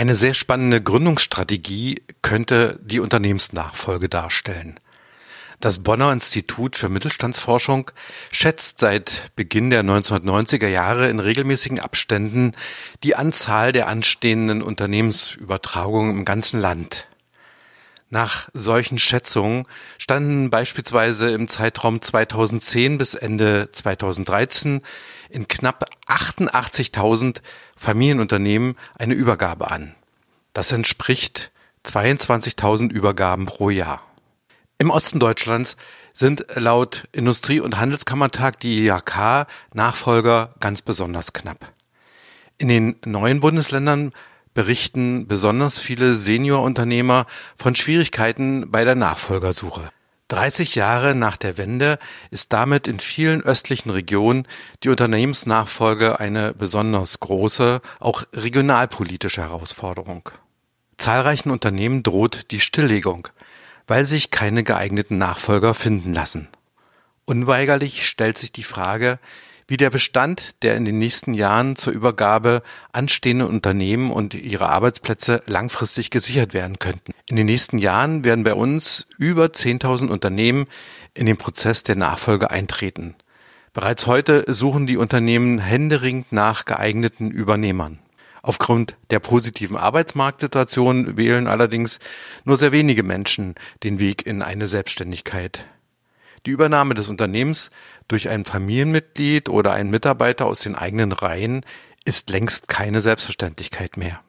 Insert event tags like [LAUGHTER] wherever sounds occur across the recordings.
Eine sehr spannende Gründungsstrategie könnte die Unternehmensnachfolge darstellen. Das Bonner Institut für Mittelstandsforschung schätzt seit Beginn der 1990er Jahre in regelmäßigen Abständen die Anzahl der anstehenden Unternehmensübertragungen im ganzen Land. Nach solchen Schätzungen standen beispielsweise im Zeitraum 2010 bis Ende 2013 in knapp 88.000 Familienunternehmen eine Übergabe an. Das entspricht 22.000 Übergaben pro Jahr. Im Osten Deutschlands sind laut Industrie- und Handelskammertag die IHK Nachfolger ganz besonders knapp. In den neuen Bundesländern berichten besonders viele Seniorunternehmer von Schwierigkeiten bei der Nachfolgersuche. 30 Jahre nach der Wende ist damit in vielen östlichen Regionen die Unternehmensnachfolge eine besonders große, auch regionalpolitische Herausforderung. Zahlreichen Unternehmen droht die Stilllegung weil sich keine geeigneten Nachfolger finden lassen. Unweigerlich stellt sich die Frage, wie der Bestand der in den nächsten Jahren zur Übergabe anstehenden Unternehmen und ihre Arbeitsplätze langfristig gesichert werden könnten. In den nächsten Jahren werden bei uns über 10.000 Unternehmen in den Prozess der Nachfolge eintreten. Bereits heute suchen die Unternehmen händeringend nach geeigneten Übernehmern. Aufgrund der positiven Arbeitsmarktsituation wählen allerdings nur sehr wenige Menschen den Weg in eine Selbstständigkeit. Die Übernahme des Unternehmens durch ein Familienmitglied oder einen Mitarbeiter aus den eigenen Reihen ist längst keine Selbstverständlichkeit mehr.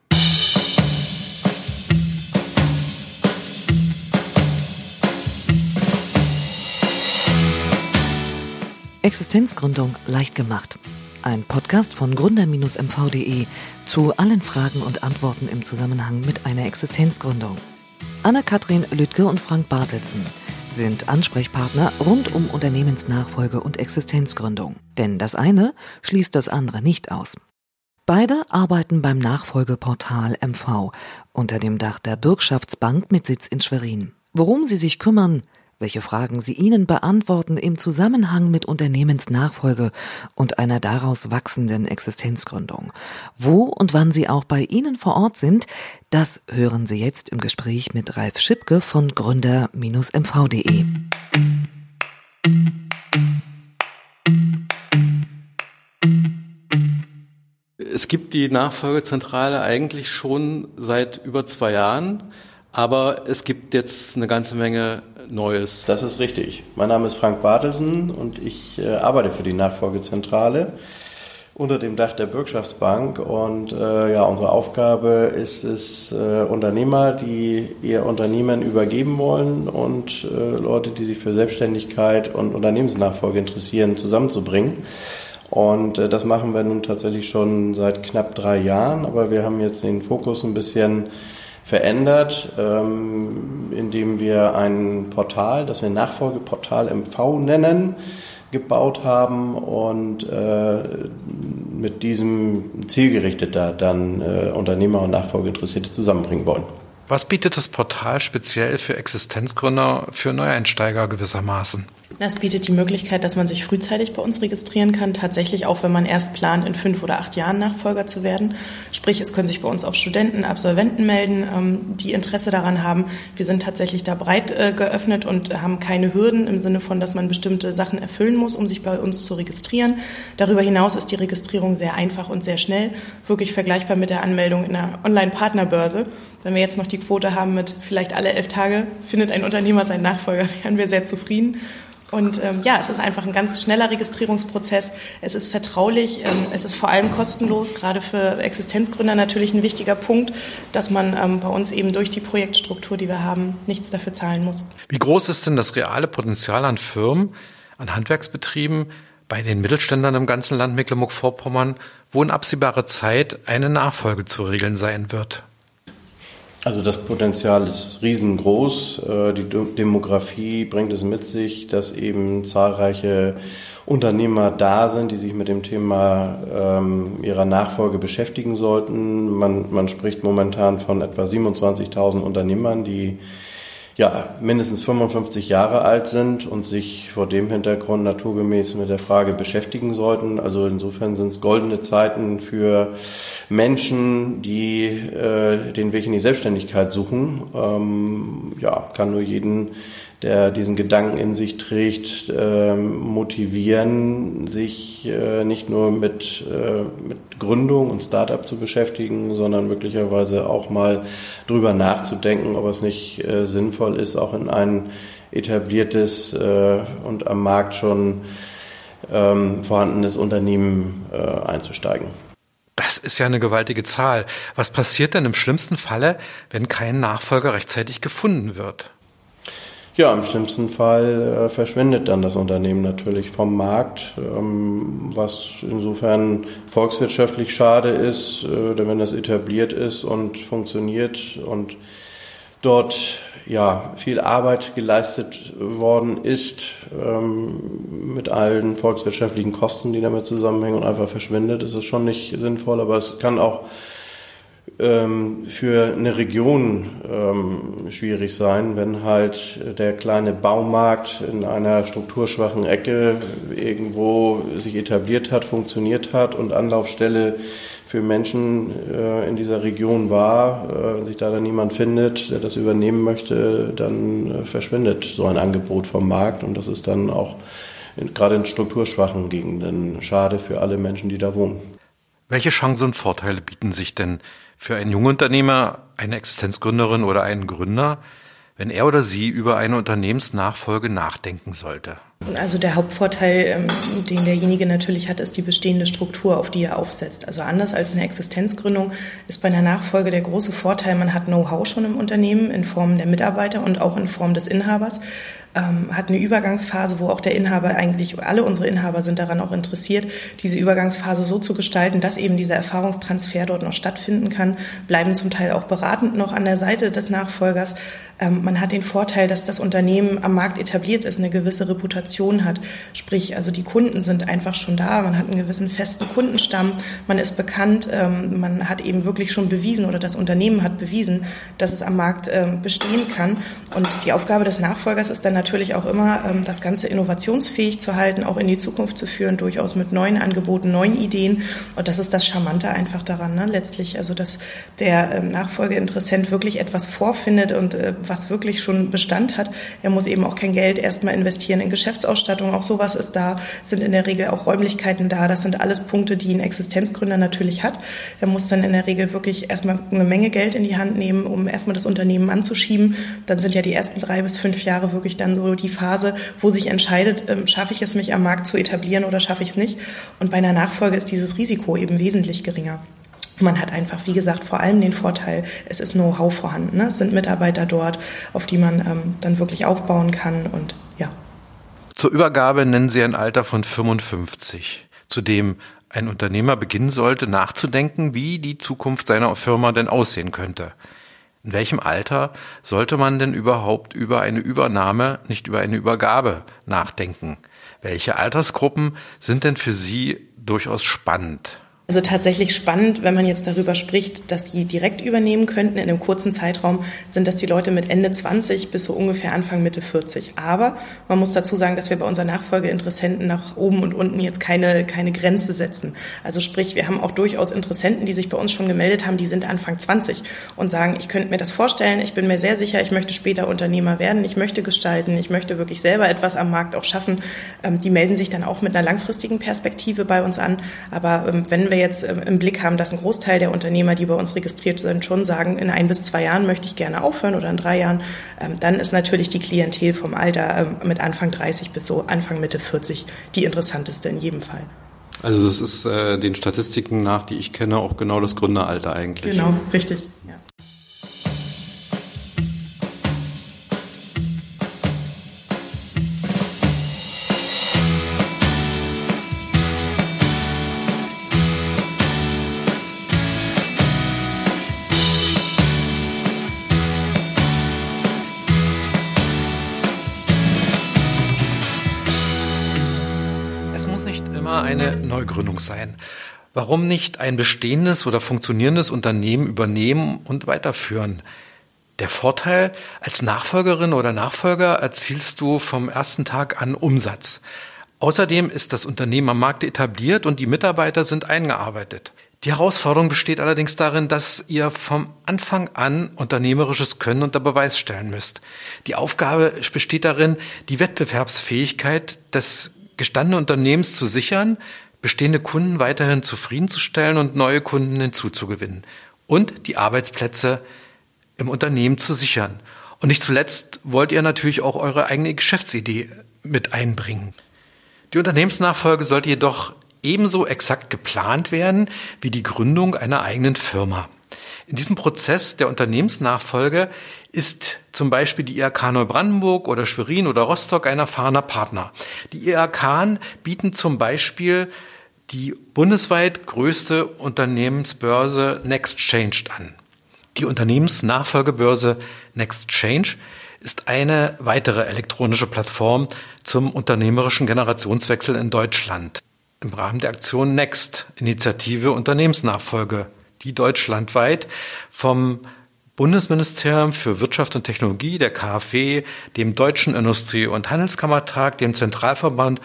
Existenzgründung leicht gemacht. Ein Podcast von gründer-mv.de zu allen Fragen und Antworten im Zusammenhang mit einer Existenzgründung. Anna-Kathrin Lüttke und Frank Bartelsen sind Ansprechpartner rund um Unternehmensnachfolge und Existenzgründung. Denn das eine schließt das andere nicht aus. Beide arbeiten beim Nachfolgeportal MV unter dem Dach der Bürgschaftsbank mit Sitz in Schwerin. Worum sie sich kümmern, welche Fragen Sie Ihnen beantworten im Zusammenhang mit Unternehmensnachfolge und einer daraus wachsenden Existenzgründung. Wo und wann Sie auch bei Ihnen vor Ort sind, das hören Sie jetzt im Gespräch mit Ralf Schipke von gründer-mv.de. Es gibt die Nachfolgezentrale eigentlich schon seit über zwei Jahren. Aber es gibt jetzt eine ganze Menge Neues. Das ist richtig. Mein Name ist Frank Bartelsen und ich äh, arbeite für die Nachfolgezentrale unter dem Dach der Bürgschaftsbank. Und äh, ja, unsere Aufgabe ist es, äh, Unternehmer, die ihr Unternehmen übergeben wollen und äh, Leute, die sich für Selbstständigkeit und Unternehmensnachfolge interessieren, zusammenzubringen. Und äh, das machen wir nun tatsächlich schon seit knapp drei Jahren, aber wir haben jetzt den Fokus ein bisschen verändert, ähm, indem wir ein Portal, das wir Nachfolgeportal MV nennen, gebaut haben und äh, mit diesem zielgerichteter dann äh, Unternehmer und Nachfolgeinteressierte zusammenbringen wollen. Was bietet das Portal speziell für Existenzgründer, für Neueinsteiger gewissermaßen? Das bietet die Möglichkeit, dass man sich frühzeitig bei uns registrieren kann, tatsächlich auch wenn man erst plant, in fünf oder acht Jahren Nachfolger zu werden. Sprich, es können sich bei uns auch Studenten, Absolventen melden, ähm, die Interesse daran haben. Wir sind tatsächlich da breit äh, geöffnet und haben keine Hürden im Sinne von, dass man bestimmte Sachen erfüllen muss, um sich bei uns zu registrieren. Darüber hinaus ist die Registrierung sehr einfach und sehr schnell, wirklich vergleichbar mit der Anmeldung in einer Online-Partnerbörse. Wenn wir jetzt noch die Quote haben mit vielleicht alle elf Tage findet ein Unternehmer seinen Nachfolger, [LAUGHS] wären wir sehr zufrieden. Und ähm, ja, es ist einfach ein ganz schneller Registrierungsprozess. Es ist vertraulich, ähm, es ist vor allem kostenlos, gerade für Existenzgründer natürlich ein wichtiger Punkt, dass man ähm, bei uns eben durch die Projektstruktur, die wir haben, nichts dafür zahlen muss. Wie groß ist denn das reale Potenzial an Firmen, an Handwerksbetrieben, bei den Mittelständlern im ganzen Land Mecklenburg-Vorpommern, wo in absehbarer Zeit eine Nachfolge zu regeln sein wird? Also das Potenzial ist riesengroß. Äh, die Demografie bringt es mit sich, dass eben zahlreiche Unternehmer da sind, die sich mit dem Thema ähm, ihrer Nachfolge beschäftigen sollten. Man, man spricht momentan von etwa 27.000 Unternehmern, die ja, mindestens 55 Jahre alt sind und sich vor dem Hintergrund naturgemäß mit der Frage beschäftigen sollten. Also insofern sind es goldene Zeiten für Menschen, die äh, den Weg in die Selbstständigkeit suchen. Ähm, ja, kann nur jeden der diesen Gedanken in sich trägt, äh, motivieren, sich äh, nicht nur mit, äh, mit Gründung und Startup zu beschäftigen, sondern möglicherweise auch mal drüber nachzudenken, ob es nicht äh, sinnvoll ist, auch in ein etabliertes und am Markt schon ähm, vorhandenes Unternehmen einzusteigen. Das ist ja eine gewaltige Zahl. Was passiert denn im schlimmsten Falle, wenn kein Nachfolger rechtzeitig gefunden wird? Ja, im schlimmsten Fall äh, verschwindet dann das Unternehmen natürlich vom Markt, ähm, was insofern volkswirtschaftlich schade ist, äh, denn wenn das etabliert ist und funktioniert und dort ja viel Arbeit geleistet worden ist ähm, mit allen volkswirtschaftlichen Kosten, die damit zusammenhängen und einfach verschwindet, ist es schon nicht sinnvoll, aber es kann auch ähm, für eine Region ähm, schwierig sein, wenn halt der kleine Baumarkt in einer strukturschwachen Ecke irgendwo sich etabliert hat, funktioniert hat und Anlaufstelle für Menschen äh, in dieser Region war, äh, sich da dann niemand findet, der das übernehmen möchte, dann äh, verschwindet so ein Angebot vom Markt und das ist dann auch in, gerade in strukturschwachen Gegenden schade für alle Menschen, die da wohnen. Welche Chancen und Vorteile bieten sich denn für einen Jungunternehmer, eine Existenzgründerin oder einen Gründer, wenn er oder sie über eine Unternehmensnachfolge nachdenken sollte? Also der Hauptvorteil, ähm, den derjenige natürlich hat, ist die bestehende Struktur, auf die er aufsetzt. Also anders als eine Existenzgründung ist bei einer Nachfolge der große Vorteil, man hat Know-how schon im Unternehmen in Form der Mitarbeiter und auch in Form des Inhabers ähm, hat eine Übergangsphase, wo auch der Inhaber eigentlich, alle unsere Inhaber sind daran auch interessiert, diese Übergangsphase so zu gestalten, dass eben dieser Erfahrungstransfer dort noch stattfinden kann, bleiben zum Teil auch beratend noch an der Seite des Nachfolgers. Ähm, man hat den Vorteil, dass das Unternehmen am Markt etabliert ist, eine gewisse Reputation hat. Sprich, also die Kunden sind einfach schon da, man hat einen gewissen festen Kundenstamm, man ist bekannt, ähm, man hat eben wirklich schon bewiesen oder das Unternehmen hat bewiesen, dass es am Markt ähm, bestehen kann. Und die Aufgabe des Nachfolgers ist dann natürlich auch immer, ähm, das Ganze innovationsfähig zu halten, auch in die Zukunft zu führen, durchaus mit neuen Angeboten, neuen Ideen. Und das ist das Charmante einfach daran, ne? letztlich, also dass der ähm, Nachfolgeinteressent wirklich etwas vorfindet und äh, was wirklich schon Bestand hat. Er muss eben auch kein Geld erstmal investieren in Geschäftsausstattung. Auch sowas ist da, sind in der Regel auch Räumlichkeiten da. Das sind alles Punkte, die ein Existenzgründer natürlich hat. Er muss dann in der Regel wirklich erstmal eine Menge Geld in die Hand nehmen, um erstmal das Unternehmen anzuschieben. Dann sind ja die ersten drei bis fünf Jahre wirklich dann so die Phase, wo sich entscheidet, ähm, schaffe ich es, mich am Markt zu etablieren oder schaffe ich es nicht. Und bei einer Nachfolge ist dieses Risiko eben wesentlich geringer. Man hat einfach, wie gesagt, vor allem den Vorteil, es ist Know-how vorhanden. Ne? Es sind Mitarbeiter dort, auf die man ähm, dann wirklich aufbauen kann und ja. Zur Übergabe nennen Sie ein Alter von 55, zu dem ein Unternehmer beginnen sollte, nachzudenken, wie die Zukunft seiner Firma denn aussehen könnte. In welchem Alter sollte man denn überhaupt über eine Übernahme, nicht über eine Übergabe nachdenken? Welche Altersgruppen sind denn für Sie durchaus spannend? Also tatsächlich spannend, wenn man jetzt darüber spricht, dass die direkt übernehmen könnten. In einem kurzen Zeitraum sind das die Leute mit Ende 20 bis so ungefähr Anfang Mitte 40. Aber man muss dazu sagen, dass wir bei unseren Nachfolgeinteressenten nach oben und unten jetzt keine, keine Grenze setzen. Also sprich, wir haben auch durchaus Interessenten, die sich bei uns schon gemeldet haben, die sind Anfang 20 und sagen, ich könnte mir das vorstellen, ich bin mir sehr sicher, ich möchte später Unternehmer werden, ich möchte gestalten, ich möchte wirklich selber etwas am Markt auch schaffen. Ähm, die melden sich dann auch mit einer langfristigen Perspektive bei uns an. Aber ähm, wenn wir jetzt im Blick haben, dass ein Großteil der Unternehmer, die bei uns registriert sind, schon sagen, in ein bis zwei Jahren möchte ich gerne aufhören oder in drei Jahren, ähm, dann ist natürlich die Klientel vom Alter ähm, mit Anfang 30 bis so Anfang Mitte 40 die interessanteste in jedem Fall. Also das ist äh, den Statistiken nach, die ich kenne, auch genau das Gründeralter eigentlich. Genau, richtig. Neugründung sein. Warum nicht ein bestehendes oder funktionierendes Unternehmen übernehmen und weiterführen? Der Vorteil, als Nachfolgerin oder Nachfolger erzielst du vom ersten Tag an Umsatz. Außerdem ist das Unternehmen am Markt etabliert und die Mitarbeiter sind eingearbeitet. Die Herausforderung besteht allerdings darin, dass ihr vom Anfang an unternehmerisches Können unter Beweis stellen müsst. Die Aufgabe besteht darin, die Wettbewerbsfähigkeit des gestandenen Unternehmens zu sichern, bestehende Kunden weiterhin zufriedenzustellen und neue Kunden hinzuzugewinnen und die Arbeitsplätze im Unternehmen zu sichern. Und nicht zuletzt wollt ihr natürlich auch eure eigene Geschäftsidee mit einbringen. Die Unternehmensnachfolge sollte jedoch ebenso exakt geplant werden wie die Gründung einer eigenen Firma. In diesem Prozess der Unternehmensnachfolge ist zum Beispiel die IHK Neubrandenburg oder Schwerin oder Rostock ein erfahrener Partner. Die IHK bieten zum Beispiel die bundesweit größte Unternehmensbörse NextChange an. Die Unternehmensnachfolgebörse NextChange ist eine weitere elektronische Plattform zum unternehmerischen Generationswechsel in Deutschland im Rahmen der Aktion Next, Initiative Unternehmensnachfolge, die deutschlandweit vom Bundesministerium für Wirtschaft und Technologie, der KfW, dem Deutschen Industrie- und Handelskammertag, dem Zentralverband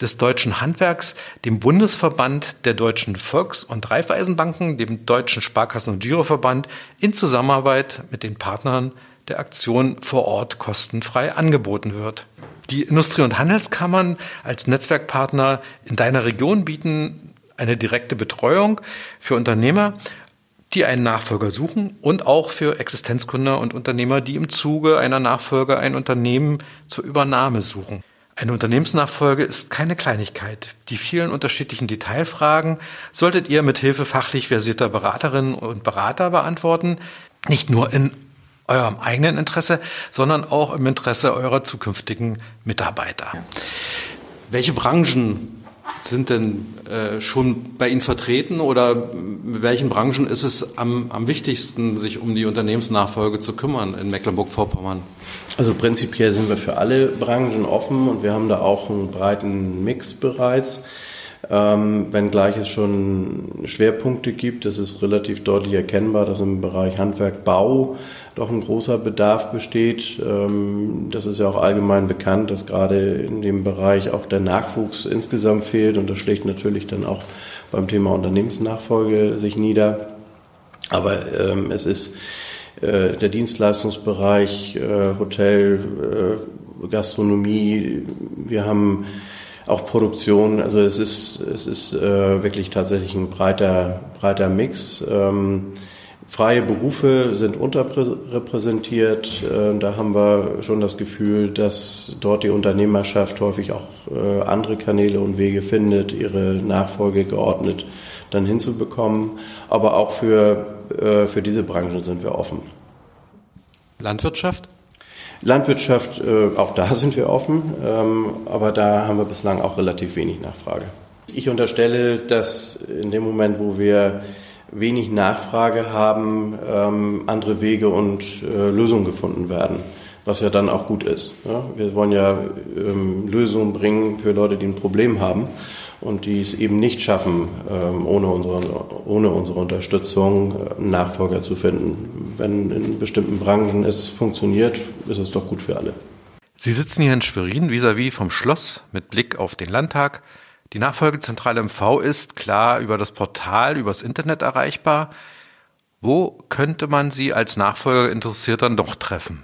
des deutschen Handwerks, dem Bundesverband der deutschen Volks- und Raiffeisenbanken, dem Deutschen Sparkassen- und Giroverband in Zusammenarbeit mit den Partnern der Aktion vor Ort kostenfrei angeboten wird. Die Industrie- und Handelskammern als Netzwerkpartner in deiner Region bieten eine direkte Betreuung für Unternehmer, die einen Nachfolger suchen und auch für Existenzgründer und Unternehmer, die im Zuge einer Nachfolge ein Unternehmen zur Übernahme suchen. Eine Unternehmensnachfolge ist keine Kleinigkeit. Die vielen unterschiedlichen Detailfragen solltet ihr mit Hilfe fachlich versierter Beraterinnen und Berater beantworten, nicht nur in eurem eigenen Interesse, sondern auch im Interesse eurer zukünftigen Mitarbeiter. Welche Branchen sind denn äh, schon bei Ihnen vertreten oder mit welchen Branchen ist es am, am wichtigsten, sich um die Unternehmensnachfolge zu kümmern in Mecklenburg-Vorpommern? Also prinzipiell sind wir für alle Branchen offen und wir haben da auch einen breiten Mix bereits. Ähm, wenngleich es schon Schwerpunkte gibt, das ist relativ deutlich erkennbar, dass im Bereich Handwerk, Bau doch ein großer Bedarf besteht. Ähm, das ist ja auch allgemein bekannt, dass gerade in dem Bereich auch der Nachwuchs insgesamt fehlt und das schlägt natürlich dann auch beim Thema Unternehmensnachfolge sich nieder. Aber ähm, es ist äh, der Dienstleistungsbereich, äh, Hotel, äh, Gastronomie. Wir haben auch Produktion. Also es ist, es ist äh, wirklich tatsächlich ein breiter, breiter Mix. Ähm, freie Berufe sind unterrepräsentiert. Äh, da haben wir schon das Gefühl, dass dort die Unternehmerschaft häufig auch äh, andere Kanäle und Wege findet, ihre Nachfolge geordnet dann hinzubekommen. Aber auch für, äh, für diese Branchen sind wir offen. Landwirtschaft? Landwirtschaft, äh, auch da sind wir offen, ähm, aber da haben wir bislang auch relativ wenig Nachfrage. Ich unterstelle, dass in dem Moment, wo wir wenig Nachfrage haben, ähm, andere Wege und äh, Lösungen gefunden werden, was ja dann auch gut ist. Wir wollen ja ähm, Lösungen bringen für Leute, die ein Problem haben und die es eben nicht schaffen, ähm, ohne unsere, ohne unsere Unterstützung äh, Nachfolger zu finden. Wenn in bestimmten Branchen es funktioniert, ist es doch gut für alle. Sie sitzen hier in Schwerin vis-à-vis -vis vom Schloss mit Blick auf den Landtag. Die Nachfolgezentrale MV ist klar über das Portal, übers Internet erreichbar. Wo könnte man Sie als Nachfolger interessiert dann doch treffen?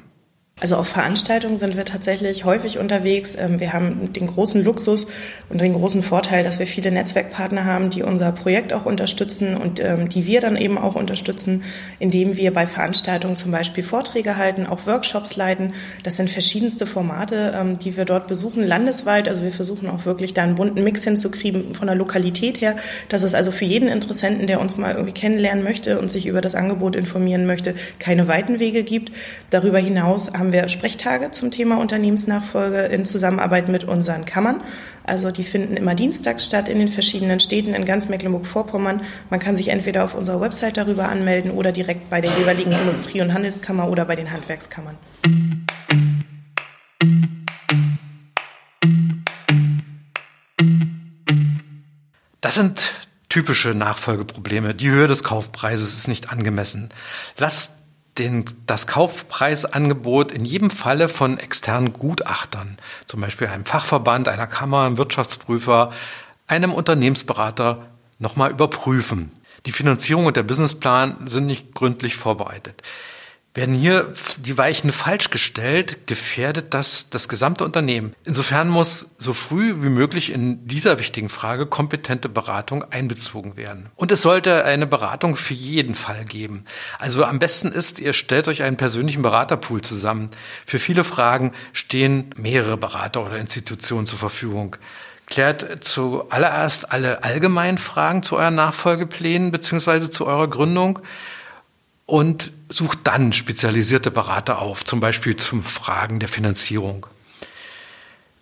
Also auf Veranstaltungen sind wir tatsächlich häufig unterwegs. Ähm, wir haben den großen Luxus und den großen Vorteil, dass wir viele Netzwerkpartner haben, die unser Projekt auch unterstützen und ähm, die wir dann eben auch unterstützen, indem wir bei Veranstaltungen zum Beispiel Vorträge halten, auch Workshops leiten. Das sind verschiedenste Formate, ähm, die wir dort besuchen, landesweit. Also wir versuchen auch wirklich da einen bunten Mix hinzukriegen von der Lokalität her. Das ist also für jeden Interessenten, der uns mal irgendwie kennenlernen möchte und sich über das Angebot informieren möchte, keine weiten Wege gibt. Darüber hinaus haben haben wir Sprechtage zum Thema Unternehmensnachfolge in Zusammenarbeit mit unseren Kammern. Also die finden immer dienstags statt in den verschiedenen Städten in ganz Mecklenburg-Vorpommern. Man kann sich entweder auf unserer Website darüber anmelden oder direkt bei der jeweiligen Industrie- und Handelskammer oder bei den Handwerkskammern. Das sind typische Nachfolgeprobleme. Die Höhe des Kaufpreises ist nicht angemessen. Lasst den, das Kaufpreisangebot in jedem Falle von externen Gutachtern, zum Beispiel einem Fachverband, einer Kammer, einem Wirtschaftsprüfer, einem Unternehmensberater nochmal überprüfen. Die Finanzierung und der Businessplan sind nicht gründlich vorbereitet. Werden hier die Weichen falsch gestellt, gefährdet das das gesamte Unternehmen. Insofern muss so früh wie möglich in dieser wichtigen Frage kompetente Beratung einbezogen werden. Und es sollte eine Beratung für jeden Fall geben. Also am besten ist, ihr stellt euch einen persönlichen Beraterpool zusammen. Für viele Fragen stehen mehrere Berater oder Institutionen zur Verfügung. Klärt zuallererst alle allgemeinen Fragen zu euren Nachfolgeplänen beziehungsweise zu eurer Gründung und sucht dann spezialisierte Berater auf, zum Beispiel zum Fragen der Finanzierung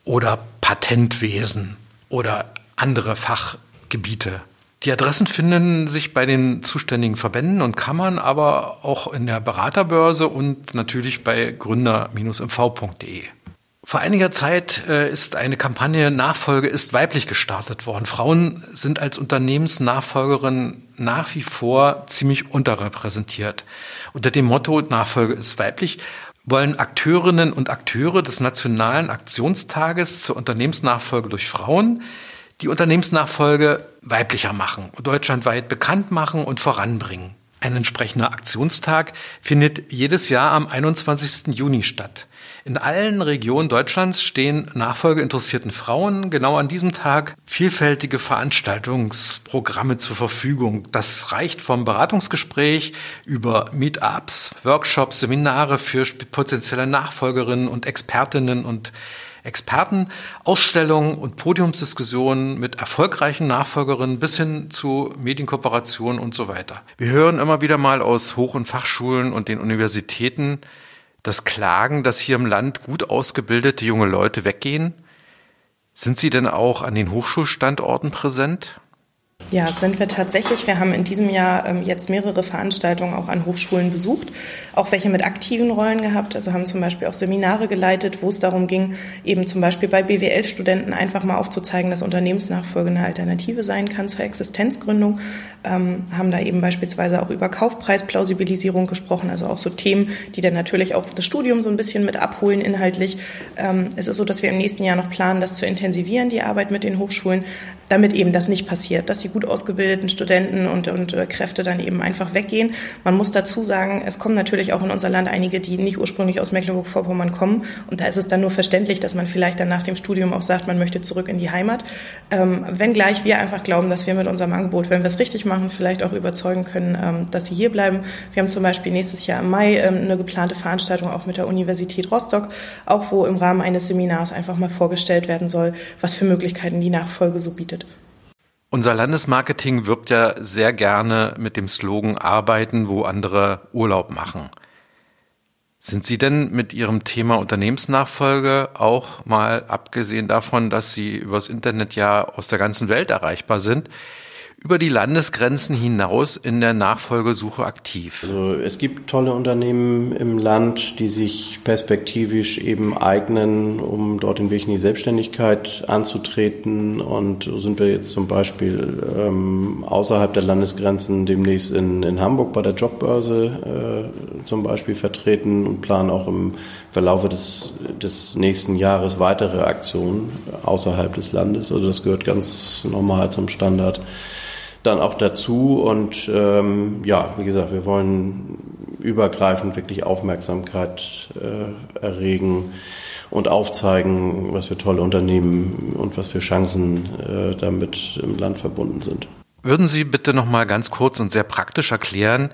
oder Patentwesen oder andere Fachgebiete. Die Adressen finden sich bei den zuständigen Verbänden und Kammern, aber auch in der Beraterbörse und natürlich bei gründer-mv.de. Vor einiger Zeit äh, ist eine Kampagne Nachfolge ist weiblich gestartet worden. Frauen sind als Unternehmensnachfolgerin nach wie vor ziemlich unterrepräsentiert. Unter dem Motto Nachfolge ist weiblich wollen Akteurinnen und Akteure des Nationalen Aktionstages zur Unternehmensnachfolge durch Frauen die Unternehmensnachfolge weiblicher machen, deutschlandweit bekannt machen und voranbringen. Ein entsprechender Aktionstag findet jedes Jahr am 21. Juni statt. In allen Regionen Deutschlands stehen nachfolgeinteressierten Frauen genau an diesem Tag vielfältige Veranstaltungsprogramme zur Verfügung. Das reicht vom Beratungsgespräch über Meetups, Workshops, Seminare für potenzielle Nachfolgerinnen und Expertinnen und Experten, Ausstellungen und Podiumsdiskussionen mit erfolgreichen Nachfolgerinnen bis hin zu Medienkooperationen und so weiter. Wir hören immer wieder mal aus Hoch- und Fachschulen und den Universitäten, das Klagen, dass hier im Land gut ausgebildete junge Leute weggehen? Sind Sie denn auch an den Hochschulstandorten präsent? Ja, sind wir tatsächlich. Wir haben in diesem Jahr ähm, jetzt mehrere Veranstaltungen auch an Hochschulen besucht, auch welche mit aktiven Rollen gehabt. Also haben zum Beispiel auch Seminare geleitet, wo es darum ging, eben zum Beispiel bei BWL-Studenten einfach mal aufzuzeigen, dass Unternehmensnachfolge eine Alternative sein kann zur Existenzgründung. Ähm, haben da eben beispielsweise auch über Kaufpreisplausibilisierung gesprochen, also auch so Themen, die dann natürlich auch das Studium so ein bisschen mit abholen inhaltlich. Ähm, es ist so, dass wir im nächsten Jahr noch planen, das zu intensivieren, die Arbeit mit den Hochschulen, damit eben das nicht passiert, dass die gut ausgebildeten Studenten und, und äh, Kräfte dann eben einfach weggehen. Man muss dazu sagen, es kommen natürlich auch in unser Land einige, die nicht ursprünglich aus Mecklenburg-Vorpommern kommen. Und da ist es dann nur verständlich, dass man vielleicht dann nach dem Studium auch sagt, man möchte zurück in die Heimat. Ähm, wenngleich wir einfach glauben, dass wir mit unserem Angebot, wenn wir es richtig machen, vielleicht auch überzeugen können, ähm, dass sie hier bleiben. Wir haben zum Beispiel nächstes Jahr im Mai ähm, eine geplante Veranstaltung auch mit der Universität Rostock, auch wo im Rahmen eines Seminars einfach mal vorgestellt werden soll, was für Möglichkeiten die Nachfolge so bietet. Unser Landesmarketing wirbt ja sehr gerne mit dem Slogan Arbeiten, wo andere Urlaub machen. Sind Sie denn mit Ihrem Thema Unternehmensnachfolge auch mal abgesehen davon, dass Sie übers Internet ja aus der ganzen Welt erreichbar sind, über die Landesgrenzen hinaus in der Nachfolgesuche aktiv? Also es gibt tolle Unternehmen im Land, die sich perspektivisch eben eignen, um dort den Weg in die Selbstständigkeit anzutreten. Und so sind wir jetzt zum Beispiel ähm, außerhalb der Landesgrenzen demnächst in, in Hamburg bei der Jobbörse äh, zum Beispiel vertreten und planen auch im Verlaufe des, des nächsten Jahres weitere Aktionen außerhalb des Landes. Also das gehört ganz normal zum Standard dann auch dazu. Und ähm, ja, wie gesagt, wir wollen übergreifend wirklich Aufmerksamkeit äh, erregen und aufzeigen, was für tolle Unternehmen und was für Chancen äh, damit im Land verbunden sind. Würden Sie bitte noch mal ganz kurz und sehr praktisch erklären,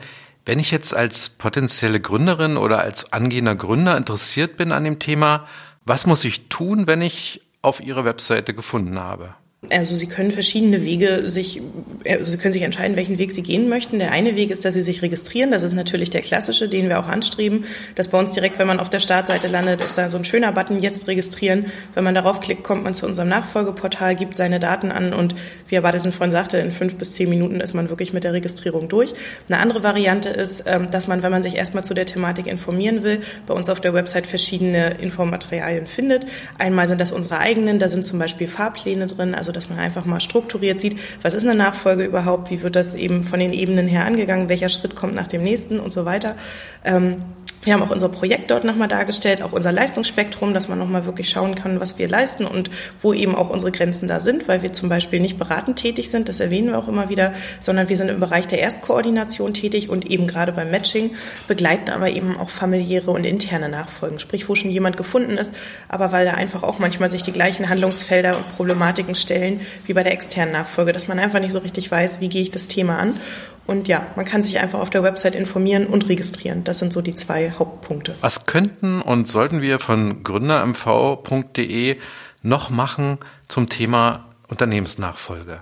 wenn ich jetzt als potenzielle Gründerin oder als angehender Gründer interessiert bin an dem Thema, was muss ich tun, wenn ich auf Ihre Webseite gefunden habe? Also Sie können verschiedene Wege sich, also Sie können sich entscheiden, welchen Weg Sie gehen möchten. Der eine Weg ist, dass Sie sich registrieren. Das ist natürlich der klassische, den wir auch anstreben. Dass bei uns direkt, wenn man auf der Startseite landet, ist da so ein schöner Button, jetzt registrieren. Wenn man darauf klickt, kommt man zu unserem Nachfolgeportal, gibt seine Daten an und wie Herr Bartelsen vorhin sagte, in fünf bis zehn Minuten ist man wirklich mit der Registrierung durch. Eine andere Variante ist, ähm, dass man, wenn man sich erstmal zu der Thematik informieren will, bei uns auf der Website verschiedene Infomaterialien findet. Einmal sind das unsere eigenen, da sind zum Beispiel Fahrpläne drin, also dass man einfach mal strukturiert sieht, was ist eine Nachfolge überhaupt, wie wird das eben von den Ebenen her angegangen, welcher Schritt kommt nach dem nächsten und so weiter. Ähm, wir haben auch unser Projekt dort nochmal dargestellt, auch unser Leistungsspektrum, dass man nochmal wirklich schauen kann, was wir leisten und wo eben auch unsere Grenzen da sind, weil wir zum Beispiel nicht beratend tätig sind, das erwähnen wir auch immer wieder, sondern wir sind im Bereich der Erstkoordination tätig und eben gerade beim Matching begleiten aber eben auch familiäre und interne Nachfolgen, sprich, wo schon jemand gefunden ist, aber weil da einfach auch manchmal sich die gleichen Handlungsfelder und Problematiken stellen wie bei der externen Nachfolge, dass man einfach nicht so richtig weiß, wie gehe ich das Thema an und ja, man kann sich einfach auf der Website informieren und registrieren. Das sind so die zwei Hauptpunkte. Was könnten und sollten wir von gründermv.de noch machen zum Thema Unternehmensnachfolge?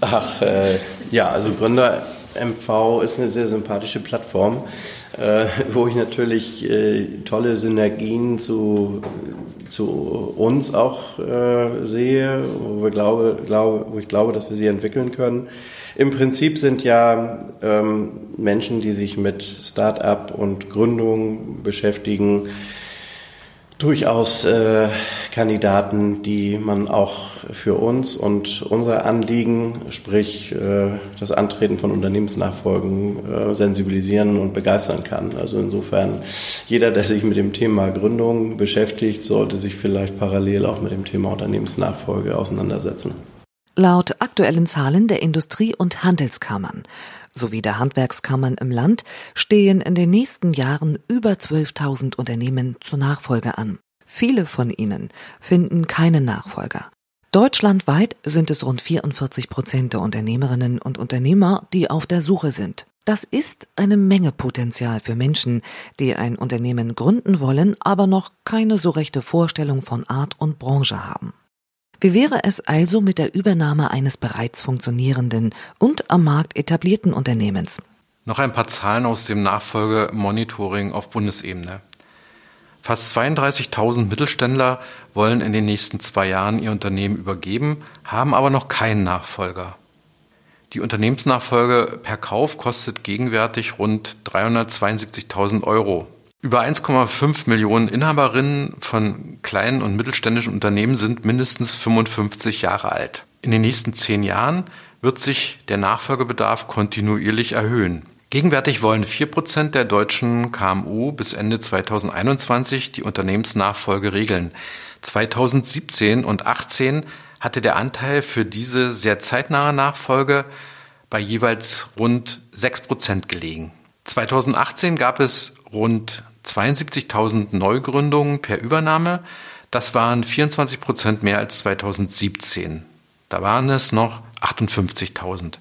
Ach, äh, ja, also GründerMV ist eine sehr sympathische Plattform, äh, wo ich natürlich äh, tolle Synergien zu, zu uns auch äh, sehe, wo, wir glaube, glaube, wo ich glaube, dass wir sie entwickeln können. Im Prinzip sind ja ähm, Menschen, die sich mit Start-up und Gründung beschäftigen, durchaus äh, Kandidaten, die man auch für uns und unser Anliegen, sprich äh, das Antreten von Unternehmensnachfolgen, äh, sensibilisieren und begeistern kann. Also insofern, jeder, der sich mit dem Thema Gründung beschäftigt, sollte sich vielleicht parallel auch mit dem Thema Unternehmensnachfolge auseinandersetzen. Laut aktuellen Zahlen der Industrie- und Handelskammern sowie der Handwerkskammern im Land stehen in den nächsten Jahren über 12.000 Unternehmen zur Nachfolge an. Viele von ihnen finden keinen Nachfolger. Deutschlandweit sind es rund 44 Prozent der Unternehmerinnen und Unternehmer, die auf der Suche sind. Das ist eine Menge Potenzial für Menschen, die ein Unternehmen gründen wollen, aber noch keine so rechte Vorstellung von Art und Branche haben. Wie wäre es also mit der Übernahme eines bereits funktionierenden und am Markt etablierten Unternehmens? Noch ein paar Zahlen aus dem Nachfolgemonitoring auf Bundesebene. Fast 32.000 Mittelständler wollen in den nächsten zwei Jahren ihr Unternehmen übergeben, haben aber noch keinen Nachfolger. Die Unternehmensnachfolge per Kauf kostet gegenwärtig rund 372.000 Euro. Über 1,5 Millionen Inhaberinnen von kleinen und mittelständischen Unternehmen sind mindestens 55 Jahre alt. In den nächsten zehn Jahren wird sich der Nachfolgebedarf kontinuierlich erhöhen. Gegenwärtig wollen vier Prozent der deutschen KMU bis Ende 2021 die Unternehmensnachfolge regeln. 2017 und 2018 hatte der Anteil für diese sehr zeitnahe Nachfolge bei jeweils rund sechs Prozent gelegen. 2018 gab es rund 72.000 Neugründungen per Übernahme. Das waren 24 Prozent mehr als 2017. Da waren es noch 58.000.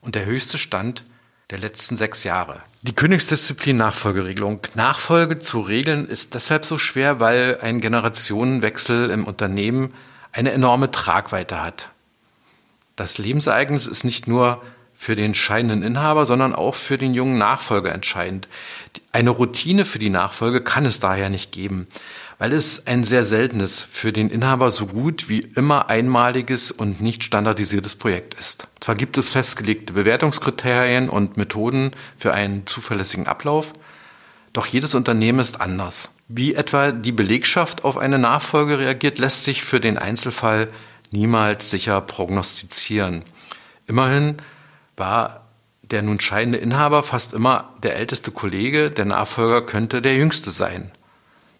Und der höchste Stand der letzten sechs Jahre. Die Königsdisziplin Nachfolgeregelung. Nachfolge zu regeln ist deshalb so schwer, weil ein Generationenwechsel im Unternehmen eine enorme Tragweite hat. Das Lebensereignis ist nicht nur für den scheidenden Inhaber, sondern auch für den jungen Nachfolger entscheidend. Eine Routine für die Nachfolge kann es daher nicht geben, weil es ein sehr seltenes, für den Inhaber so gut wie immer einmaliges und nicht standardisiertes Projekt ist. Zwar gibt es festgelegte Bewertungskriterien und Methoden für einen zuverlässigen Ablauf, doch jedes Unternehmen ist anders. Wie etwa die Belegschaft auf eine Nachfolge reagiert, lässt sich für den Einzelfall niemals sicher prognostizieren. Immerhin war der nun scheidende Inhaber fast immer der älteste Kollege, der Nachfolger könnte der jüngste sein.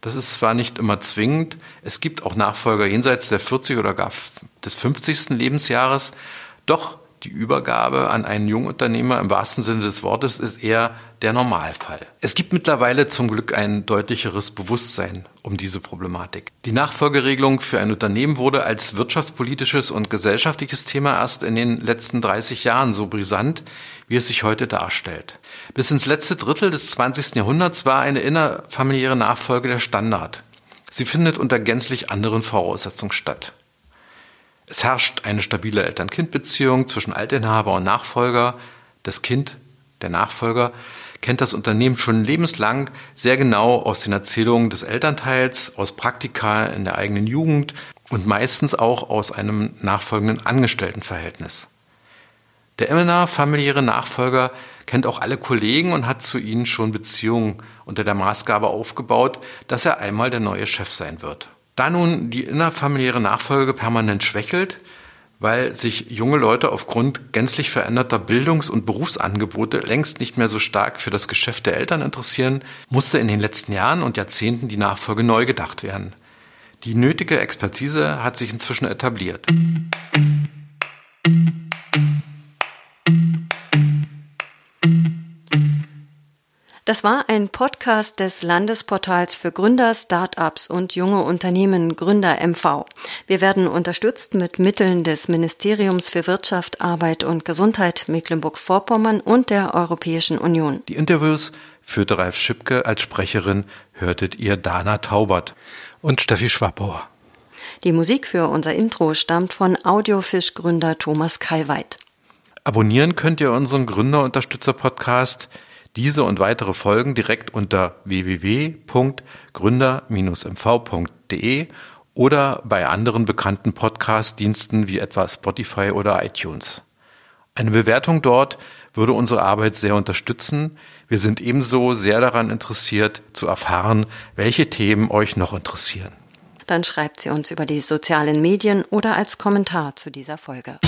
Das ist zwar nicht immer zwingend, es gibt auch Nachfolger jenseits der 40 oder gar des 50. Lebensjahres, doch die Übergabe an einen Jungunternehmer im wahrsten Sinne des Wortes ist eher der Normalfall. Es gibt mittlerweile zum Glück ein deutlicheres Bewusstsein um diese Problematik. Die Nachfolgeregelung für ein Unternehmen wurde als wirtschaftspolitisches und gesellschaftliches Thema erst in den letzten 30 Jahren so brisant, wie es sich heute darstellt. Bis ins letzte Drittel des 20. Jahrhunderts war eine innerfamiliäre Nachfolge der Standard. Sie findet unter gänzlich anderen Voraussetzungen statt. Es herrscht eine stabile Eltern-Kind-Beziehung zwischen Altinhaber und Nachfolger. Das Kind, der Nachfolger, kennt das Unternehmen schon lebenslang sehr genau aus den Erzählungen des Elternteils, aus Praktika in der eigenen Jugend und meistens auch aus einem nachfolgenden Angestelltenverhältnis. Der Emmener familiäre Nachfolger kennt auch alle Kollegen und hat zu ihnen schon Beziehungen unter der Maßgabe aufgebaut, dass er einmal der neue Chef sein wird. Da nun die innerfamiliäre Nachfolge permanent schwächelt, weil sich junge Leute aufgrund gänzlich veränderter Bildungs- und Berufsangebote längst nicht mehr so stark für das Geschäft der Eltern interessieren, musste in den letzten Jahren und Jahrzehnten die Nachfolge neu gedacht werden. Die nötige Expertise hat sich inzwischen etabliert. Das war ein Podcast des Landesportals für Gründer, Start-ups und junge Unternehmen Gründer MV. Wir werden unterstützt mit Mitteln des Ministeriums für Wirtschaft, Arbeit und Gesundheit Mecklenburg-Vorpommern und der Europäischen Union. Die Interviews führte Ralf Schipke als Sprecherin, hörtet ihr Dana Taubert und Steffi Schwappauer. Die Musik für unser Intro stammt von Audiofisch-Gründer Thomas Kalweit. Abonnieren könnt ihr unseren Gründerunterstützer-Podcast diese und weitere Folgen direkt unter www.gründer-mv.de oder bei anderen bekannten Podcast-Diensten wie etwa Spotify oder iTunes. Eine Bewertung dort würde unsere Arbeit sehr unterstützen. Wir sind ebenso sehr daran interessiert zu erfahren, welche Themen euch noch interessieren. Dann schreibt sie uns über die sozialen Medien oder als Kommentar zu dieser Folge.